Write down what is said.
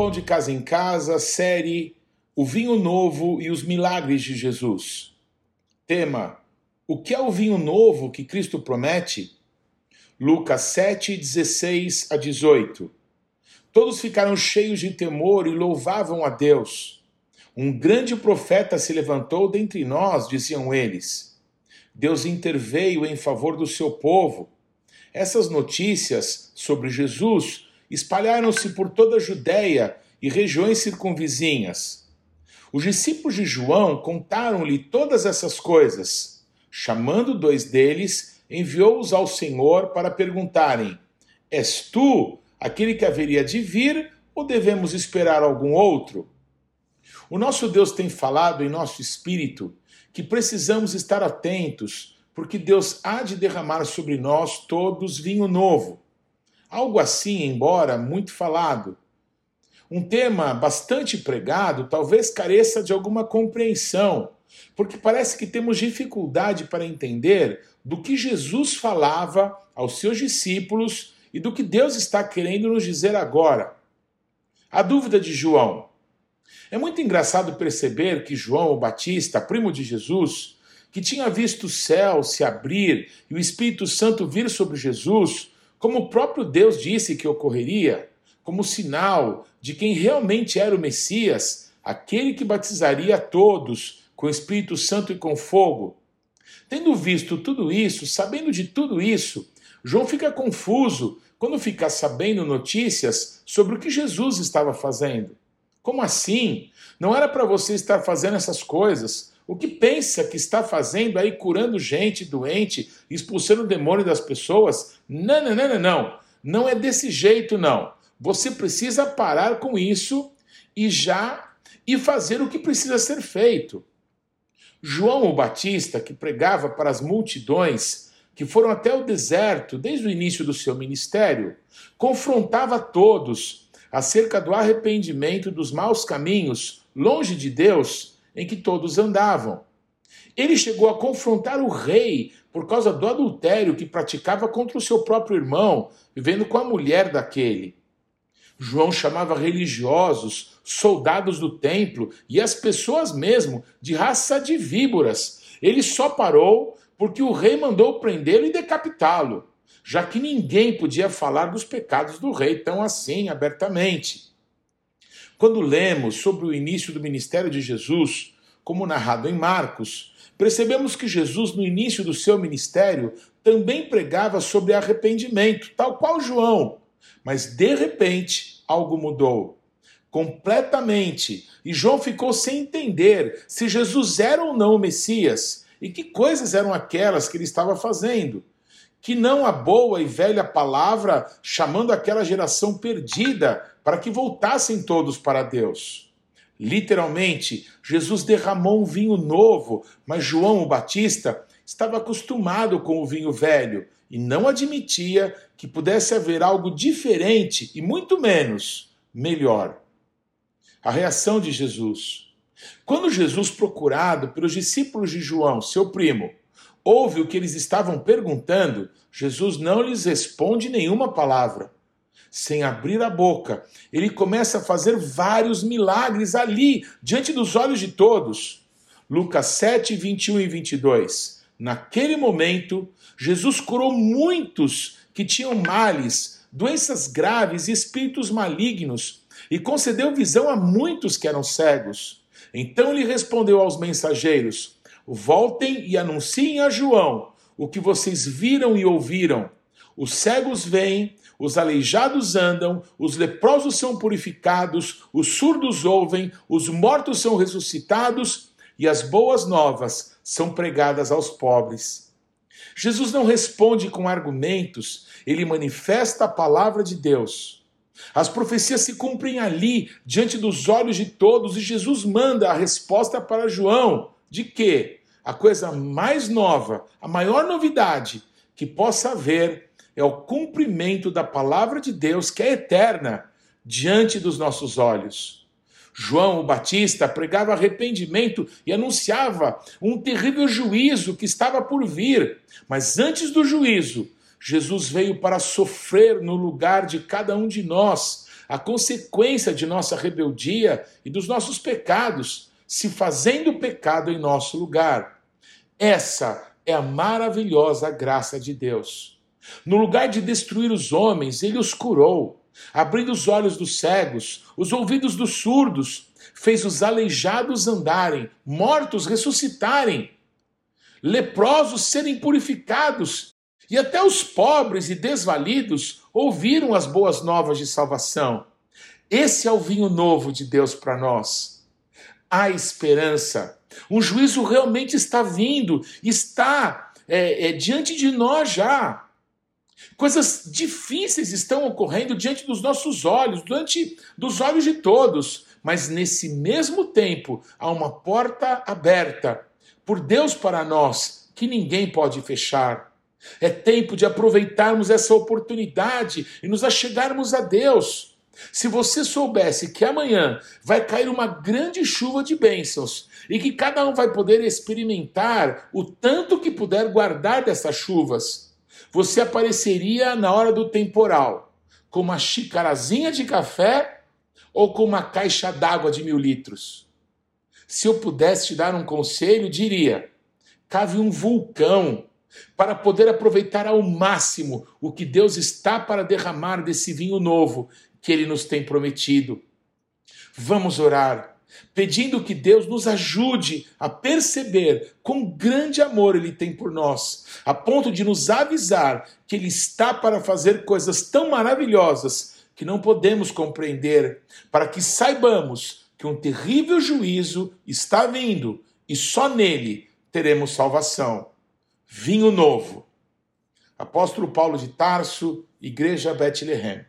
Pão de Casa em Casa, série O Vinho Novo e os Milagres de Jesus. Tema: O que é o vinho novo que Cristo promete? Lucas 7, 16 a 18. Todos ficaram cheios de temor e louvavam a Deus. Um grande profeta se levantou dentre nós, diziam eles. Deus interveio em favor do seu povo. Essas notícias sobre Jesus espalharam-se por toda a Judéia e regiões circunvizinhas. Os discípulos de João contaram-lhe todas essas coisas. Chamando dois deles, enviou-os ao Senhor para perguntarem: És tu aquele que haveria de vir ou devemos esperar algum outro? O nosso Deus tem falado em nosso espírito que precisamos estar atentos, porque Deus há de derramar sobre nós todos vinho novo. Algo assim, embora muito falado. Um tema bastante pregado talvez careça de alguma compreensão, porque parece que temos dificuldade para entender do que Jesus falava aos seus discípulos e do que Deus está querendo nos dizer agora. A dúvida de João. É muito engraçado perceber que João o Batista, primo de Jesus, que tinha visto o céu se abrir e o Espírito Santo vir sobre Jesus, como o próprio Deus disse que ocorreria, como sinal de quem realmente era o Messias, aquele que batizaria a todos com o Espírito Santo e com fogo. Tendo visto tudo isso, sabendo de tudo isso, João fica confuso quando fica sabendo notícias sobre o que Jesus estava fazendo. Como assim? Não era para você estar fazendo essas coisas? O que pensa que está fazendo aí curando gente doente, expulsando o demônio das pessoas? Não, não, não, não, não. Não é desse jeito, não. Você precisa parar com isso e já e fazer o que precisa ser feito. João o Batista, que pregava para as multidões que foram até o deserto desde o início do seu ministério, confrontava todos acerca do arrependimento dos maus caminhos longe de Deus em que todos andavam. Ele chegou a confrontar o rei por causa do adultério que praticava contra o seu próprio irmão, vivendo com a mulher daquele. João chamava religiosos, soldados do templo e as pessoas mesmo de raça de víboras. Ele só parou porque o rei mandou prendê-lo e decapitá-lo, já que ninguém podia falar dos pecados do rei tão assim abertamente. Quando lemos sobre o início do ministério de Jesus, como narrado em Marcos, percebemos que Jesus, no início do seu ministério, também pregava sobre arrependimento, tal qual João. Mas de repente, algo mudou completamente. E João ficou sem entender se Jesus era ou não o Messias e que coisas eram aquelas que ele estava fazendo que não a boa e velha palavra chamando aquela geração perdida para que voltassem todos para Deus. Literalmente, Jesus derramou um vinho novo, mas João o Batista estava acostumado com o vinho velho e não admitia que pudesse haver algo diferente e muito menos melhor. A reação de Jesus. Quando Jesus, procurado pelos discípulos de João, seu primo, ouve o que eles estavam perguntando, Jesus não lhes responde nenhuma palavra. Sem abrir a boca, ele começa a fazer vários milagres ali, diante dos olhos de todos. Lucas 7, 21 e 22. Naquele momento, Jesus curou muitos que tinham males, doenças graves e espíritos malignos, e concedeu visão a muitos que eram cegos. Então ele respondeu aos mensageiros: Voltem e anunciem a João o que vocês viram e ouviram. Os cegos veem, os aleijados andam, os leprosos são purificados, os surdos ouvem, os mortos são ressuscitados e as boas novas são pregadas aos pobres. Jesus não responde com argumentos, ele manifesta a palavra de Deus. As profecias se cumprem ali, diante dos olhos de todos, e Jesus manda a resposta para João: de quê? a coisa mais nova, a maior novidade que possa haver é o cumprimento da palavra de Deus, que é eterna, diante dos nossos olhos. João o Batista pregava arrependimento e anunciava um terrível juízo que estava por vir, mas antes do juízo, Jesus veio para sofrer no lugar de cada um de nós, a consequência de nossa rebeldia e dos nossos pecados, se fazendo pecado em nosso lugar. Essa é a maravilhosa graça de Deus. No lugar de destruir os homens, ele os curou, abrindo os olhos dos cegos, os ouvidos dos surdos, fez os aleijados andarem, mortos ressuscitarem, leprosos serem purificados, e até os pobres e desvalidos ouviram as boas novas de salvação. Esse é o vinho novo de Deus para nós. Há esperança. Um juízo realmente está vindo, está é, é, diante de nós já. Coisas difíceis estão ocorrendo diante dos nossos olhos, diante dos olhos de todos, mas nesse mesmo tempo há uma porta aberta por Deus para nós que ninguém pode fechar. É tempo de aproveitarmos essa oportunidade e nos achegarmos a Deus. Se você soubesse que amanhã vai cair uma grande chuva de bênçãos e que cada um vai poder experimentar o tanto que puder guardar dessas chuvas, você apareceria na hora do temporal com uma xicarazinha de café ou com uma caixa d'água de mil litros. Se eu pudesse te dar um conselho, diria: cave um vulcão para poder aproveitar ao máximo o que Deus está para derramar desse vinho novo que Ele nos tem prometido. Vamos orar, pedindo que Deus nos ajude a perceber quão grande amor Ele tem por nós, a ponto de nos avisar que Ele está para fazer coisas tão maravilhosas que não podemos compreender, para que saibamos que um terrível juízo está vindo e só nele teremos salvação. Vinho novo. Apóstolo Paulo de Tarso, Igreja Bethlehem.